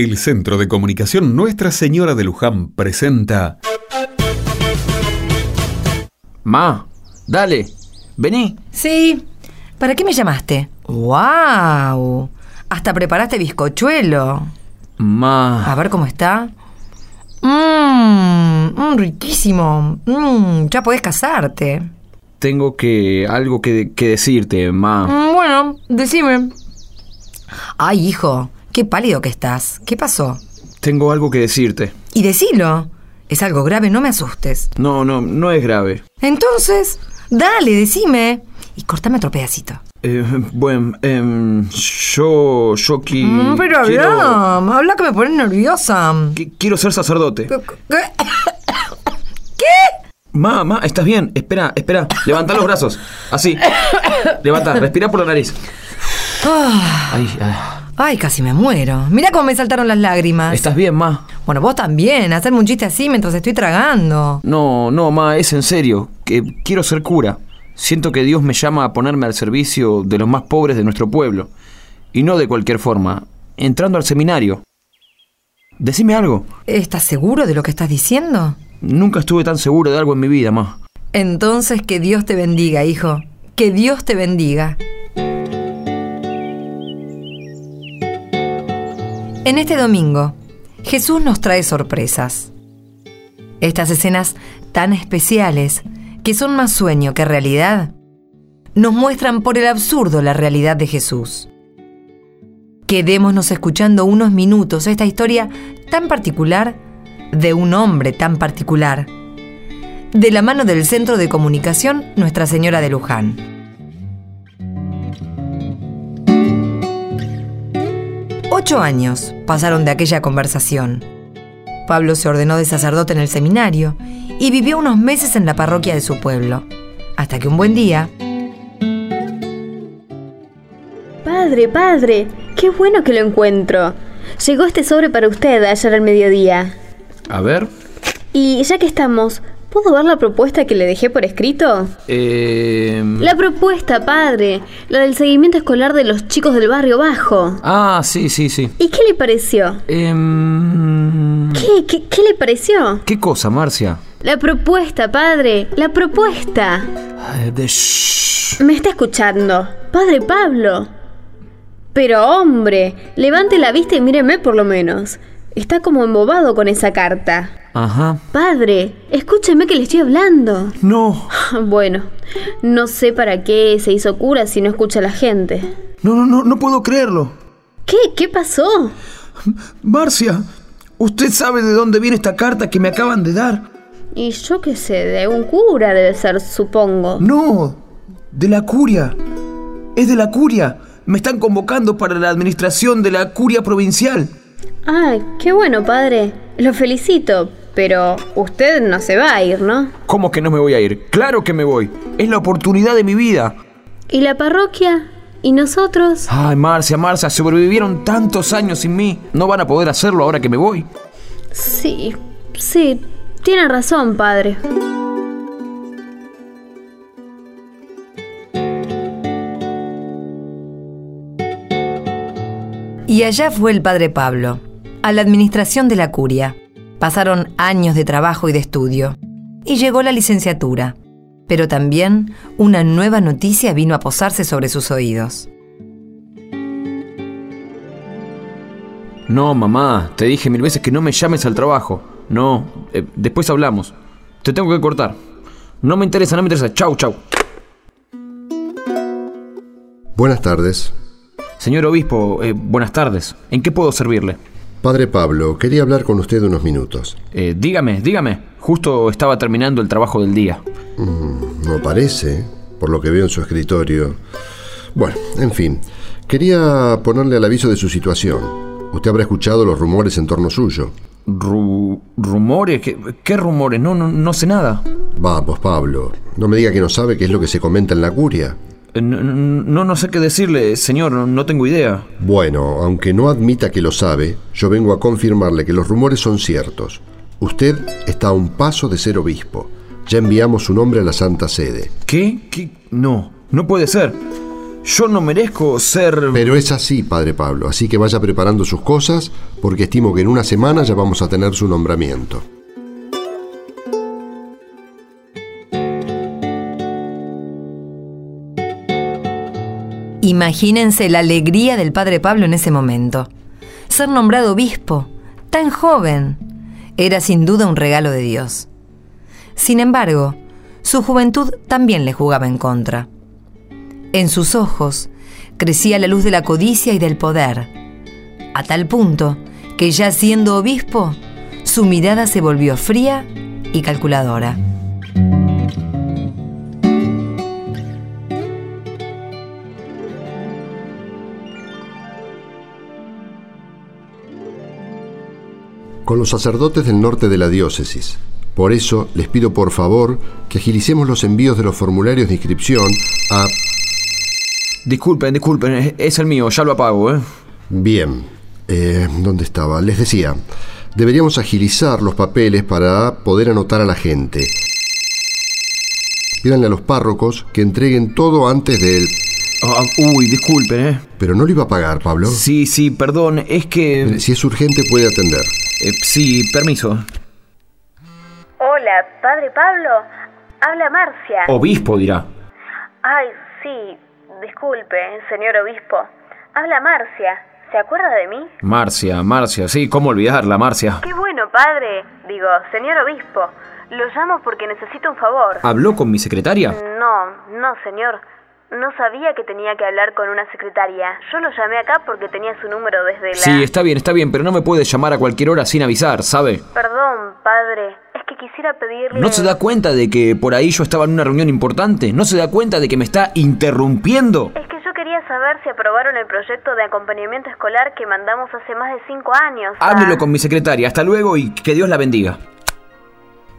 El Centro de Comunicación Nuestra Señora de Luján presenta... Ma, dale, vení. Sí. ¿Para qué me llamaste? ¡Wow! Hasta preparaste bizcochuelo. Ma, A ver cómo está. Mmm, riquísimo. Mmm, ya podés casarte. tengo que algo que, que decirte, ma. Mm, bueno, decime. Ay, hijo, qué pálido que estás. ¿Qué pasó? Tengo algo que decirte. Y decilo. Es algo grave, no me asustes. No, no, no es grave. Entonces, dale, decime. Y cortame otro pedacito. Eh, bueno, em, yo, yo qui- Mm, pero quiero, habla, habla que me pones nerviosa. qui- quiero ser sacerdote. ¿Qué? Ma, ma, ¿estás bien? Espera, espera. Levanta los brazos. Así. Levanta, respira por la nariz. Ah, Ay, ay. Ay, casi me muero. Mira cómo me saltaron las lágrimas. ¿Estás bien, ma? Bueno, vos también, hacerme un chiste así mientras estoy tragando. No, no, ma, es en serio. Que quiero ser cura. Siento que Dios me llama a ponerme al servicio de los más pobres de nuestro pueblo. Y no de cualquier forma. Entrando al seminario. Decime algo. ¿Estás seguro de lo que estás diciendo? Nunca estuve tan seguro de algo en mi vida, ma. Entonces que Dios te bendiga, hijo. Que Dios te bendiga. En este domingo, Jesús nos trae sorpresas. Estas escenas tan especiales, que son más sueño que realidad, nos muestran por el absurdo la realidad de Jesús. Quedémonos escuchando unos minutos esta historia tan particular de un hombre tan particular de la mano del Centro de Comunicación Nuestra Señora de Luján. Ocho años pasaron de aquella conversación. Pablo se ordenó de sacerdote en el seminario y vivió unos meses en la parroquia de su pueblo, hasta que un buen día, Padre, padre, qué bueno que lo encuentro. Llegó este sobre para usted ayer al mediodía. A ver. Y ya que estamos, ¿puedo ver la propuesta que le dejé por escrito? Eh... La propuesta, padre, la del seguimiento escolar de los chicos del barrio bajo. Ah, sí, sí, sí. ¿Y qué le pareció? Em, ¿Qué, qué, qué le pareció? ¿Qué cosa, Marcia? La propuesta, padre, la propuesta. Ay, de shh. Me está escuchando. Padre Pablo. Pero hombre, levante la vista y míreme por lo menos. Está como embobado con esa carta. Ajá. Padre, escúcheme que le estoy hablando. No. Bueno, no sé para qué se hizo cura si no escucha a la gente. No, no, no, no puedo creerlo. ¿Qué? ¿Qué pasó? Marcia, ¿usted sabe de dónde viene esta carta que me acaban de dar? Y yo qué sé, de un cura debe ser, supongo. No, de la curia. Es de la curia. Me están convocando para la administración de la curia provincial. Ay, qué bueno, padre. Lo felicito, pero usted no se va a ir, ¿no? ¿Cómo que no me voy a ir? Claro que me voy. Es la oportunidad de mi vida. ¿Y la parroquia? ¿Y nosotros? Ay, Marcia, Marcia, sobrevivieron tantos años sin mí. No van a poder hacerlo ahora que me voy. Sí, sí, tiene razón, padre. y allá fue el padre Pablo, a la administración de la curia. Pasaron años de trabajo y de estudio, y llegó la licenciatura. Pero también una nueva noticia vino a posarse sobre sus oídos. No, mamá, te dije mil veces que no me llames al trabajo. No, eh, después hablamos. Te tengo que cortar. No me interesa, no me interesa. Chau, chau. Buenas tardes. Señor obispo, eh, buenas tardes. ¿En qué puedo servirle? Padre Pablo, quería hablar con usted unos minutos. Eh, dígame, dígame. Justo estaba terminando el trabajo del día. Mm, no parece, por lo que veo en su escritorio. Bueno, en fin, quería ponerle al aviso de su situación. Usted habrá escuchado los rumores en torno suyo. Ru- ¿Rumores? ¿Qué, qué rumores? No, no, no sé nada. Vamos, Pablo, no me diga que no sabe qué es lo que se comenta en la curia. Eh, No, no, no sé qué decirle, señor, no, no tengo idea. Bueno, aunque no admita que lo sabe, yo vengo a confirmarle que los rumores son ciertos. Usted está a un paso de ser obispo. Ya enviamos su nombre a la Santa Sede. ¿Qué? ¿Qué? No, no puede ser. Yo no merezco ser... Pero es así, padre Pablo, así que vaya preparando sus cosas porque estimo que en una semana ya vamos a tener su nombramiento. Imagínense la alegría del padre Pablo en ese momento. Ser nombrado obispo, tan joven, era sin duda un regalo de Dios. Sin embargo, su juventud también le jugaba en contra. En sus ojos crecía la luz de la codicia y del poder, a tal punto que ya siendo obispo, su mirada se volvió fría y calculadora. Con los sacerdotes del norte de la diócesis. Por eso les pido por favor que agilicemos los envíos de los formularios de inscripción a... Disculpen, disculpen, es el mío, ya lo apago, ¿eh? Bien, eh, ¿dónde estaba? Les decía, deberíamos agilizar los papeles para poder anotar a la gente. Pídanle a los párrocos que entreguen todo antes del... Ah, uy, disculpen, ¿eh? Pero no lo iba a pagar, Pablo. Sí, sí, perdón, es que... Si es urgente puede atender. Eh, sí, permiso. Hola, padre Pablo. Habla Marcia. Obispo, dirá. Ay, sí, disculpe, señor obispo. Habla Marcia. ¿Se acuerda de mí? Marcia, Marcia, sí, ¿cómo olvidarla, Marcia? Qué bueno, padre. Digo, señor obispo. Lo llamo porque necesito un favor. ¿Habló con mi secretaria? No, no, señor. No sabía que tenía que hablar con una secretaria. Yo lo llamé acá porque tenía su número desde la... Sí, está bien, está bien, pero no me puede llamar a cualquier hora sin avisar, ¿sabe? Perdón, padre. Es que quisiera pedirle... ¿No se da cuenta de que por ahí yo estaba en una reunión importante? ¿No se da cuenta de que me está interrumpiendo? Es que yo quería saber si aprobaron el proyecto de acompañamiento escolar que mandamos hace más de cinco años. Háblelo con mi secretaria. Hasta luego y que Dios la bendiga.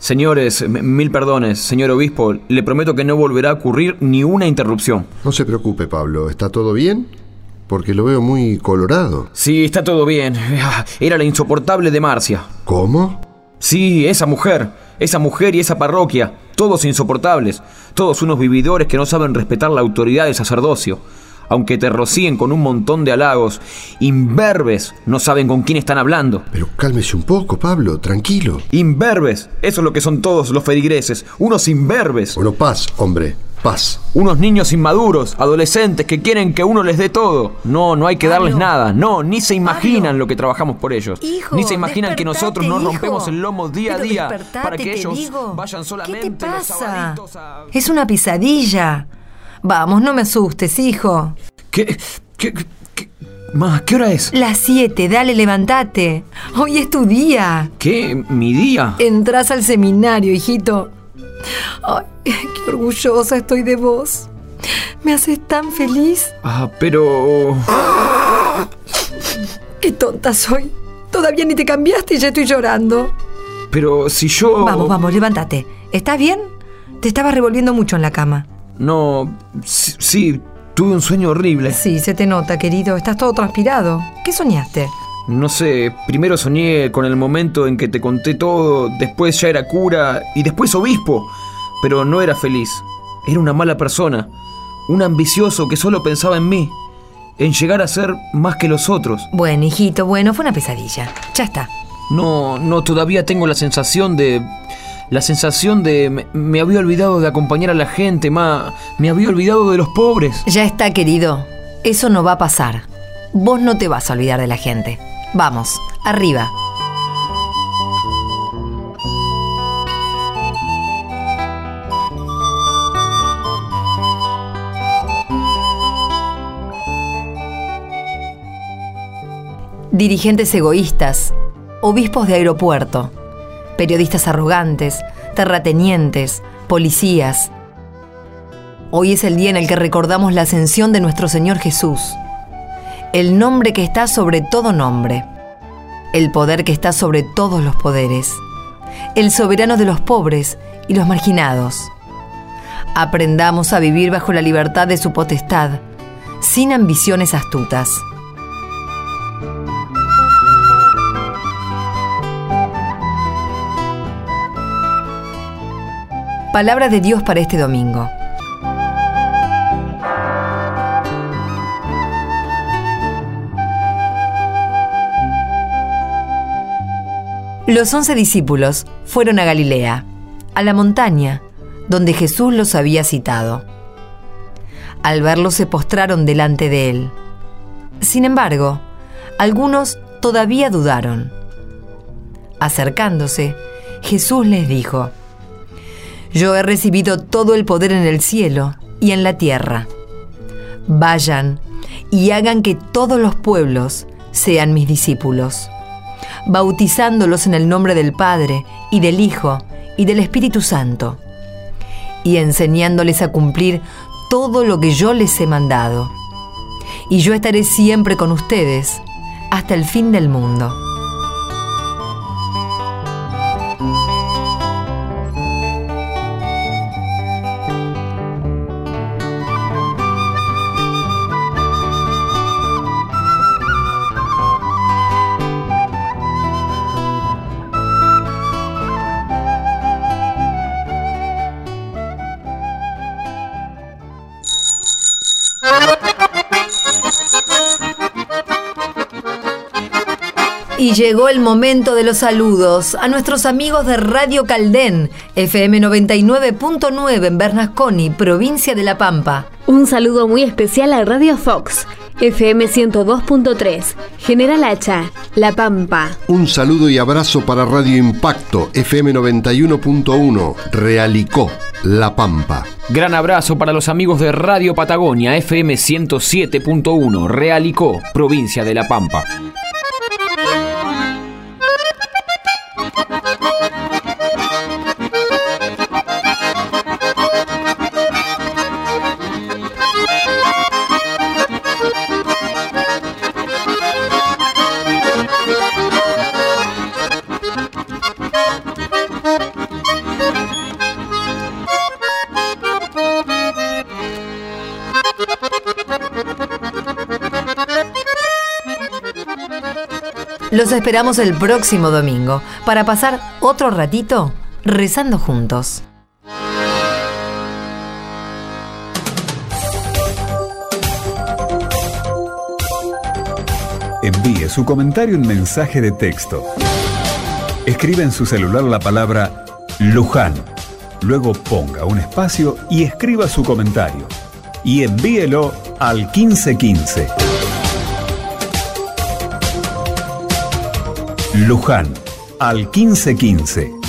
Señores, mil perdones, señor obispo. Le prometo que no volverá a ocurrir ni una interrupción. No se preocupe, Pablo. ¿Está todo bien? Porque lo veo muy colorado. Sí, está todo bien. Ah, Era la insoportable de Marcia. ¿Cómo? Sí, esa mujer, esa mujer y esa parroquia, todos insoportables, todos unos vividores que no saben respetar la autoridad del sacerdocio. Aunque te rocíen con un montón de halagos, imberbes, no saben con quién están hablando. Pero cálmese un poco, Pablo. Tranquilo. Imberbes, eso es lo que son todos los feligreses, unos imberbes, Bueno, paz, hombre. Paz. unos niños inmaduros, adolescentes que quieren que uno les dé todo. No, no hay que darles nada, no, ni se imaginan Pablo. lo que trabajamos por ellos. Hijo, ni se imaginan que nosotros nos rompemos hijo. el lomo día a día para que ellos digo. vayan solamente ¿Qué te los pasa? sabaditos a... Es una pesadilla. Vamos, no me asustes, hijo. ¿Qué? ¿Qué? ¿Qué? Ma, ¿qué hora es? Las siete, dale, levántate. Hoy es tu día. ¿Qué? ¿Mi día? Entrás al seminario, hijito. Ay, qué orgullosa estoy de vos. Me haces tan feliz. Ah, pero... Qué tonta soy. Todavía ni te cambiaste y ya estoy llorando. Pero si yo... Vamos, vamos, levántate. ¿Estás bien? Te estabas revolviendo mucho en la cama. No... Sí, sí, tuve un sueño horrible. Sí, se te nota, querido. Estás todo transpirado. ¿Qué soñaste? No sé, primero soñé con el momento en que te conté todo, después ya era cura y después obispo, pero no era feliz. Era una mala persona, un ambicioso que solo pensaba en mí, en llegar a ser más que los otros. Bueno, hijito, bueno, fue una pesadilla. Ya está. No, no, todavía tengo la sensación de... La sensación de... Me, había olvidado de acompañar a la gente, ma. Me había olvidado de los pobres. Ya está, querido. Eso no va a pasar. Vos no te vas a olvidar de la gente. Vamos, arriba. Dirigentes egoístas, obispos de aeropuerto, periodistas arrogantes, terratenientes, policías. Hoy es el día en el que recordamos la ascensión de nuestro Señor Jesús, el nombre que está sobre todo nombre, el poder que está sobre todos los poderes, el soberano de los pobres y los marginados. Aprendamos a vivir bajo la libertad de su potestad, sin ambiciones astutas. Palabra de Dios para este domingo. Los once discípulos fueron a Galilea, a la montaña, donde Jesús los había citado. Al verlo se postraron delante de él. Sin embargo, algunos todavía dudaron. Acercándose, Jesús les dijo, yo he recibido todo el poder en el cielo y en la tierra. Vayan y hagan que todos los pueblos sean mis discípulos, bautizándolos en el nombre del Padre y del Hijo y del Espíritu Santo, y enseñándoles a cumplir todo lo que yo les he mandado. Y yo estaré siempre con ustedes hasta el fin del mundo. Llegó el momento de los saludos a nuestros amigos de Radio Caldén, FM 99.9 en Bernasconi, provincia de La Pampa. Un saludo muy especial a Radio Fox, FM 102.3, General Hacha, La Pampa. Un saludo y abrazo para Radio Impacto, FM 91.1, Realicó, La Pampa. Gran abrazo para los amigos de Radio Patagonia, FM 107.1, Realicó, provincia de La Pampa. Los esperamos el próximo domingo para pasar otro ratito rezando juntos. Envíe su comentario en mensaje de texto. Escribe en su celular la palabra Luján. Luego ponga un espacio y escriba su comentario. Y envíelo al 1515. Luján al 1515.